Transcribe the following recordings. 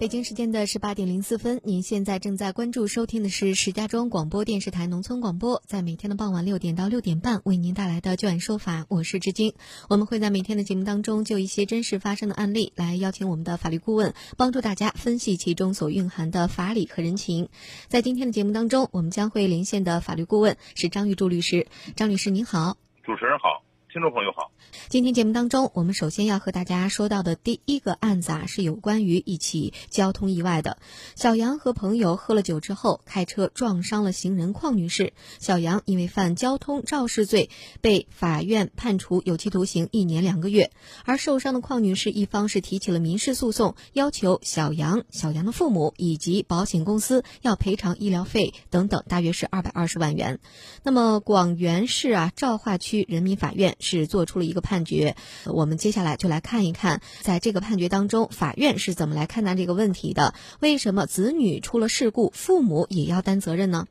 北京时间的十八点零四分，您现在正在关注收听的是石家庄广播电视台农村广播，在每天的傍晚六点到六点半为您带来的就案说法，我是志晶。我们会在每天的节目当中就一些真实发生的案例来邀请我们的法律顾问帮助大家分析其中所蕴含的法理和人情。在今天的节目当中，我们将会连线的法律顾问是张玉柱律师。张律师您好，主持人好，听众朋友好。今天节目当中，我们首先要和大家说到的第一个案子啊，是有关于一起交通意外的。小杨和朋友喝了酒之后，开车撞伤了行人邝女士。小杨因为犯交通肇事罪，被法院判处有期徒刑一年两个月。而受伤的邝女士一方是提起了民事诉讼，要求小杨、小杨的父母以及保险公司要赔偿医疗费等等，大约是二百二十万元。那么广元市啊昭化区人民法院是做出了一个判。判决，我们接下来就来看一看，在这个判决当中，法院是怎么来看待这个问题的？为什么子女出了事故，父母也要担责任呢？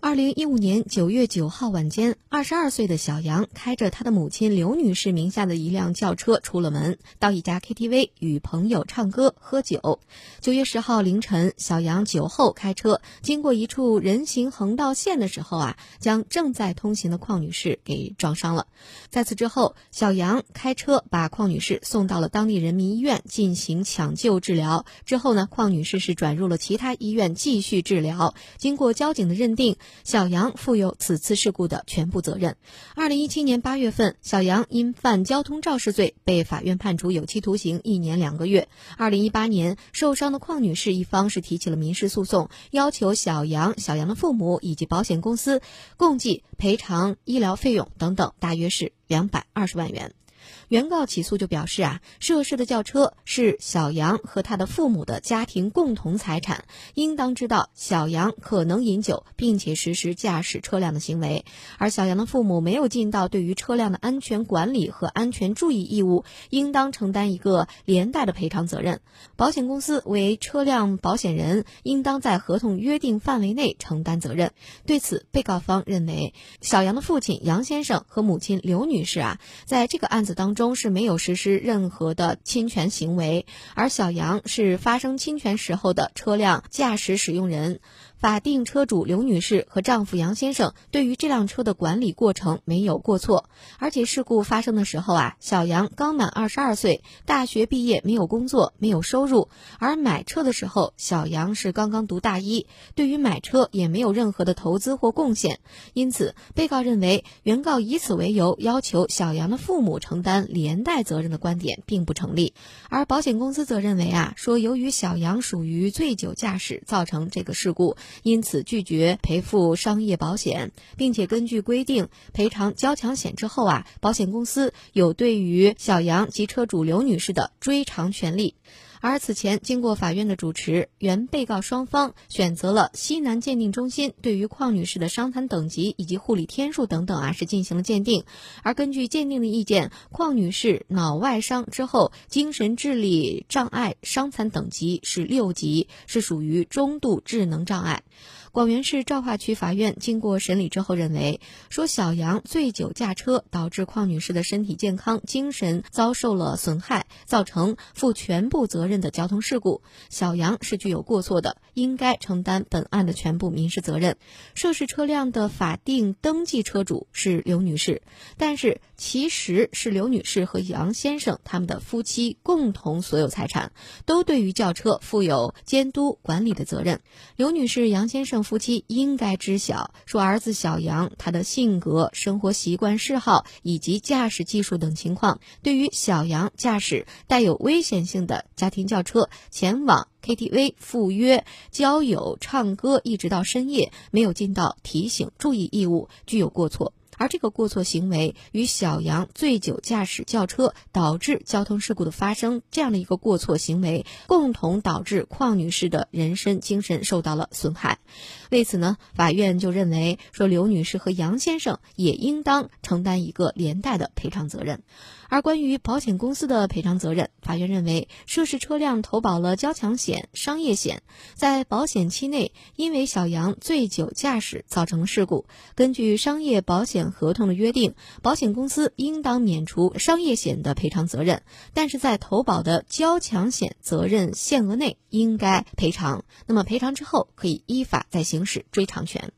二零一五年九月九号晚间，二十二岁的小杨开着他的母亲刘女士名下的一辆轿车出了门，到一家 KTV 与朋友唱歌喝酒。九月十号凌晨，小杨酒后开车经过一处人行横道线的时候啊，将正在通行的邝女士给撞伤了。在此之后，小杨开车把邝女士送到了当地人民医院进行抢救治疗。之后呢，邝女士是转入了其他医院继续治疗。经过交警的认定。小杨负有此次事故的全部责任。二零一七年八月份，小杨因犯交通肇事罪被法院判处有期徒刑一年两个月。二零一八年，受伤的邝女士一方是提起了民事诉讼，要求小杨、小杨的父母以及保险公司共计赔偿医疗费用等等，大约是两百二十万元。原告起诉就表示啊，涉事的轿车是小杨和他的父母的家庭共同财产，应当知道小杨可能饮酒，并且实施驾驶车辆的行为，而小杨的父母没有尽到对于车辆的安全管理和安全注意义务，应当承担一个连带的赔偿责任。保险公司为车辆保险人，应当在合同约定范围内承担责任。对此，被告方认为，小杨的父亲杨先生和母亲刘女士啊，在这个案子当中。中是没有实施任何的侵权行为，而小杨是发生侵权时候的车辆驾驶使用人。法定车主刘女士和丈夫杨先生对于这辆车的管理过程没有过错，而且事故发生的时候啊，小杨刚满二十二岁，大学毕业，没有工作，没有收入。而买车的时候，小杨是刚刚读大一，对于买车也没有任何的投资或贡献。因此，被告认为原告以此为由要求小杨的父母承担连带责任的观点并不成立。而保险公司则认为啊，说由于小杨属于醉酒驾驶造成这个事故。因此拒绝赔付商业保险，并且根据规定赔偿交强险之后啊，保险公司有对于小杨及车主刘女士的追偿权利。而此前经过法院的主持，原被告双方选择了西南鉴定中心对于邝女士的伤残等级以及护理天数等等啊，是进行了鉴定。而根据鉴定的意见，邝女士脑外伤之后精神智力障碍伤残等级是六级，是属于中度智能障碍。广元市昭化区法院经过审理之后认为，说小杨醉酒驾车导致邝女士的身体健康、精神遭受了损害，造成负全部责的交通事故，小杨是具有过错的，应该承担本案的全部民事责任。涉事车辆的法定登记车主是刘女士，但是其实是刘女士和杨先生他们的夫妻共同所有财产，都对于轿车负有监督管理的责任。刘女士、杨先生。夫妻应该知晓，说儿子小杨他的性格、生活习惯、嗜好以及驾驶技术等情况，对于小杨驾驶带有危险性的家庭轿车前往 KTV 赴约、交友、唱歌，一直到深夜，没有尽到提醒注意义务，具有过错。而这个过错行为与小杨醉酒驾驶轿车导致交通事故的发生这样的一个过错行为，共同导致邝女士的人身精神受到了损害。为此呢，法院就认为说刘女士和杨先生也应当承担一个连带的赔偿责任。而关于保险公司的赔偿责任，法院认为涉事车辆投保了交强险、商业险，在保险期内因为小杨醉酒驾驶造成事故，根据商业保险合同的约定，保险公司应当免除商业险的赔偿责任，但是在投保的交强险责任限额内应该赔偿。那么赔偿之后，可以依法再行行使追偿权。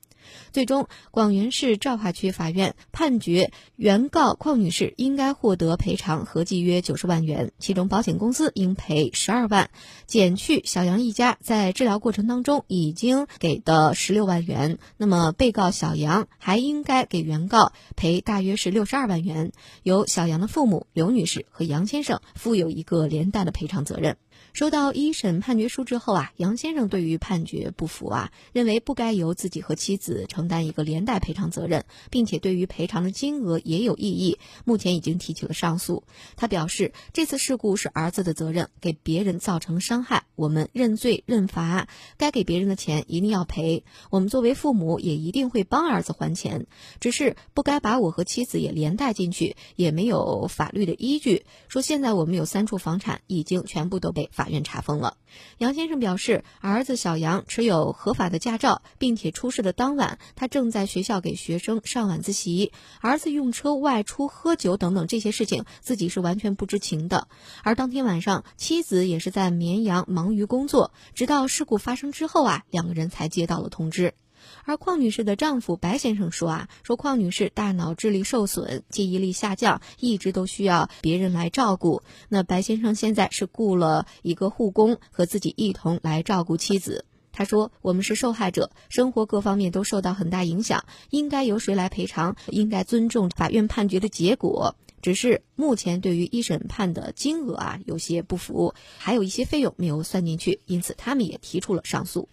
最终，广元市昭化区法院判决原告邝女士应该获得赔偿合计约九十万元，其中保险公司应赔十二万，减去小杨一家在治疗过程当中已经给的十六万元。那么，被告小杨还应该给原告赔大约是六十二万元，由小杨的父母刘女士和杨先生负有一个连带的赔偿责任。收到一审判决书之后啊，杨先生对于判决不服啊，认为不该由自己和妻子承担一个连带赔偿责任，并且对于赔偿的金额也有异议，目前已经提起了上诉。他表示，这次事故是儿子的责任，给别人造成伤害，我们认罪认罚，该给别人的钱一定要赔。我们作为父母也一定会帮儿子还钱，只是不该把我和妻子也连带进去，也没有法律的依据。说现在我们有三处房产，已经全部都被。法院查封了。杨先生表示，儿子小杨持有合法的驾照，并且出事的当晚，他正在学校给学生上晚自习。儿子用车外出喝酒等等这些事情，自己是完全不知情的。而当天晚上，妻子也是在绵阳忙于工作，直到事故发生之后啊，两个人才接到了通知。而邝女士的丈夫白先生说啊，说邝女士大脑智力受损，记忆力下降，一直都需要别人来照顾。那白先生现在是雇了一个护工，和自己一同来照顾妻子。他说：“我们是受害者，生活各方面都受到很大影响，应该由谁来赔偿？应该尊重法院判决的结果。只是目前对于一审判的金额啊，有些不服，还有一些费用没有算进去，因此他们也提出了上诉。”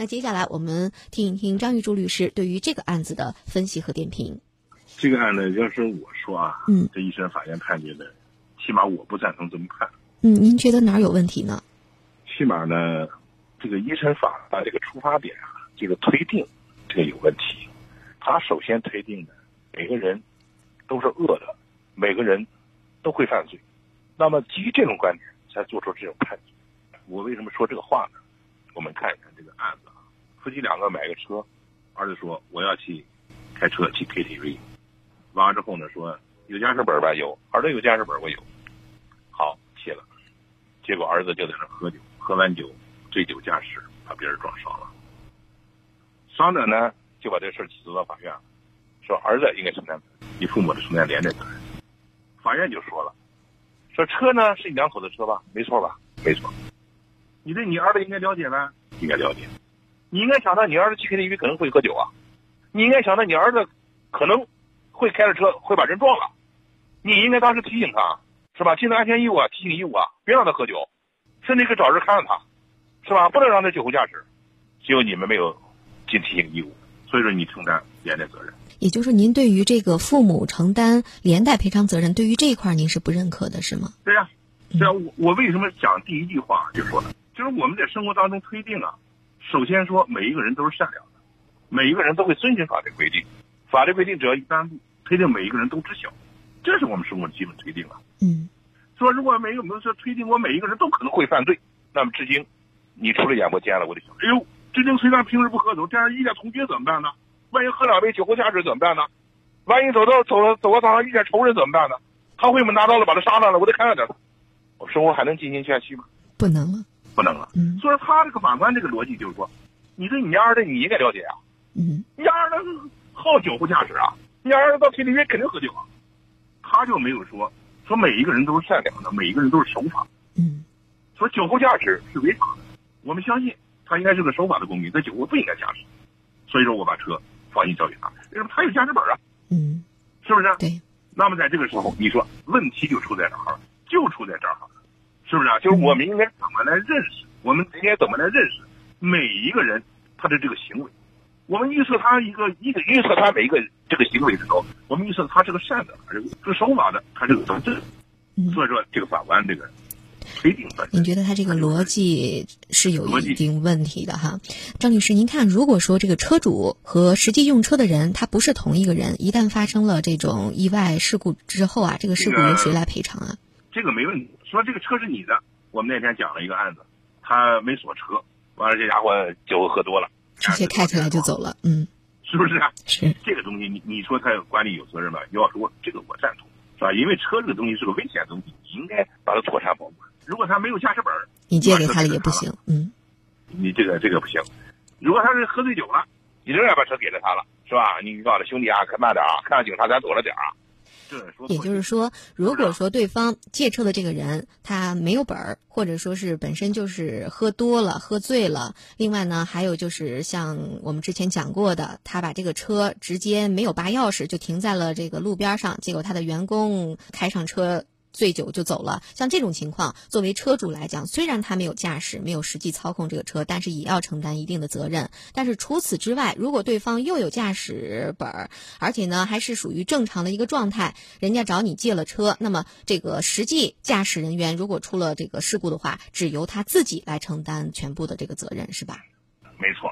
那接下来我们听一听张玉柱律师对于这个案子的分析和点评。这个案子要是我说啊，嗯，这一审法院判决的，起码我不赞成这么判。嗯，您觉得哪儿有问题呢？起码呢，这个一审法的这个出发点啊，这个推定这个有问题。他首先推定的每个人都是恶的，每个人都会犯罪。那么基于这种观点才做出这种判决。我为什么说这个话呢？我们看一看这个案子啊，夫妻两个买个车，儿子说我要去开车去 KTV，完了之后呢说有驾驶本吧？有，儿子有驾驶本我有，好去了，结果儿子就在那喝酒，喝完酒醉酒驾驶把别人撞伤了，伤者呢就把这事起诉到法院了，说儿子应该承担，你父母的承担连带责任，法院就说了，说车呢是你两口子车吧，没错吧，没错。你对你儿子应该了解呗，应该了解。你应该想到你儿子去 KTV 可能会喝酒啊，你应该想到你儿子可能会开着车会把人撞了，你应该当时提醒他，是吧？尽到安全义务啊，提醒义务啊，别让他喝酒，甚至可以找人看着他，是吧？不能让他酒后驾驶。只有你们没有尽提醒义务，所以说你承担连带责任。也就是说您对于这个父母承担连带赔偿责任，对于这一块您是不认可的，是吗？对呀，对呀，我我为什么讲第一句话就说了？就是我们在生活当中推定啊，首先说每一个人都是善良的，每一个人都会遵循法律规定，法律规定只要一颁布，推定每一个人都知晓，这是我们生活的基本推定啊。嗯，说如果没有没有说推定我每一个人都可能会犯罪，那么至今你除了眼不见了，我就想，哎呦，至今虽然平时不喝酒，但是遇见同学怎么办呢？万一喝两杯酒后驾驶怎么办呢？万一走到走了走到道上遇见仇人怎么办呢？他会不会拿刀了把他杀了了？我得看着点，我生活还能进行下去吗？不能了。不能了，嗯，所以说他这个法官这个逻辑就是说，你对你家儿子你应该了解啊，嗯，你家儿子好酒后驾驶啊，你家儿子到 KTV 肯定喝酒啊，他就没有说说每一个人都是善良的，每一个人都是守法，嗯，说酒后驾驶是违法的，我们相信他应该是个守法的公民，在酒后不应该驾驶，所以说我把车放心交给他，为什么他有驾驶本啊？嗯，是不是？对。那么在这个时候，你说问题就出在哪儿？就出在这儿。了。是不是啊？就是我们应该怎么来认识？我们应该怎么来认识每一个人他的这个行为？我们预测他一个一个预测他每一个这个行为的时候，我们预测他是个善的，还是个守法的，还是个正直？所以说，这个法官这个推定觉得他这个逻辑是有一定问题的哈？张律师，您看，如果说这个车主和实际用车的人他不是同一个人，一旦发生了这种意外事故之后啊，这个事故由谁来赔偿啊？这个没问题。说这个车是你的，我们那天讲了一个案子，他没锁车，完了这家伙酒喝多了，直接开起来就走了，嗯，是不是啊？是这个东西，你你说他管理有责任吧？要说这个我赞同，是吧？因为车这个东西是个危险东西，你应该把它妥善保管。如果他没有驾驶本你借给他了也不行，嗯，你这个这个不行。如果他是喝醉酒了，你仍然把车给了他了，是吧？你告诉他兄弟啊，开慢点啊，看到警察咱躲着点啊。也就是说，如果说对方借车的这个人他没有本儿，或者说是本身就是喝多了、喝醉了，另外呢，还有就是像我们之前讲过的，他把这个车直接没有拔钥匙就停在了这个路边上，结果他的员工开上车。醉酒就走了，像这种情况，作为车主来讲，虽然他没有驾驶，没有实际操控这个车，但是也要承担一定的责任。但是除此之外，如果对方又有驾驶本儿，而且呢还是属于正常的一个状态，人家找你借了车，那么这个实际驾驶人员如果出了这个事故的话，只由他自己来承担全部的这个责任，是吧？没错。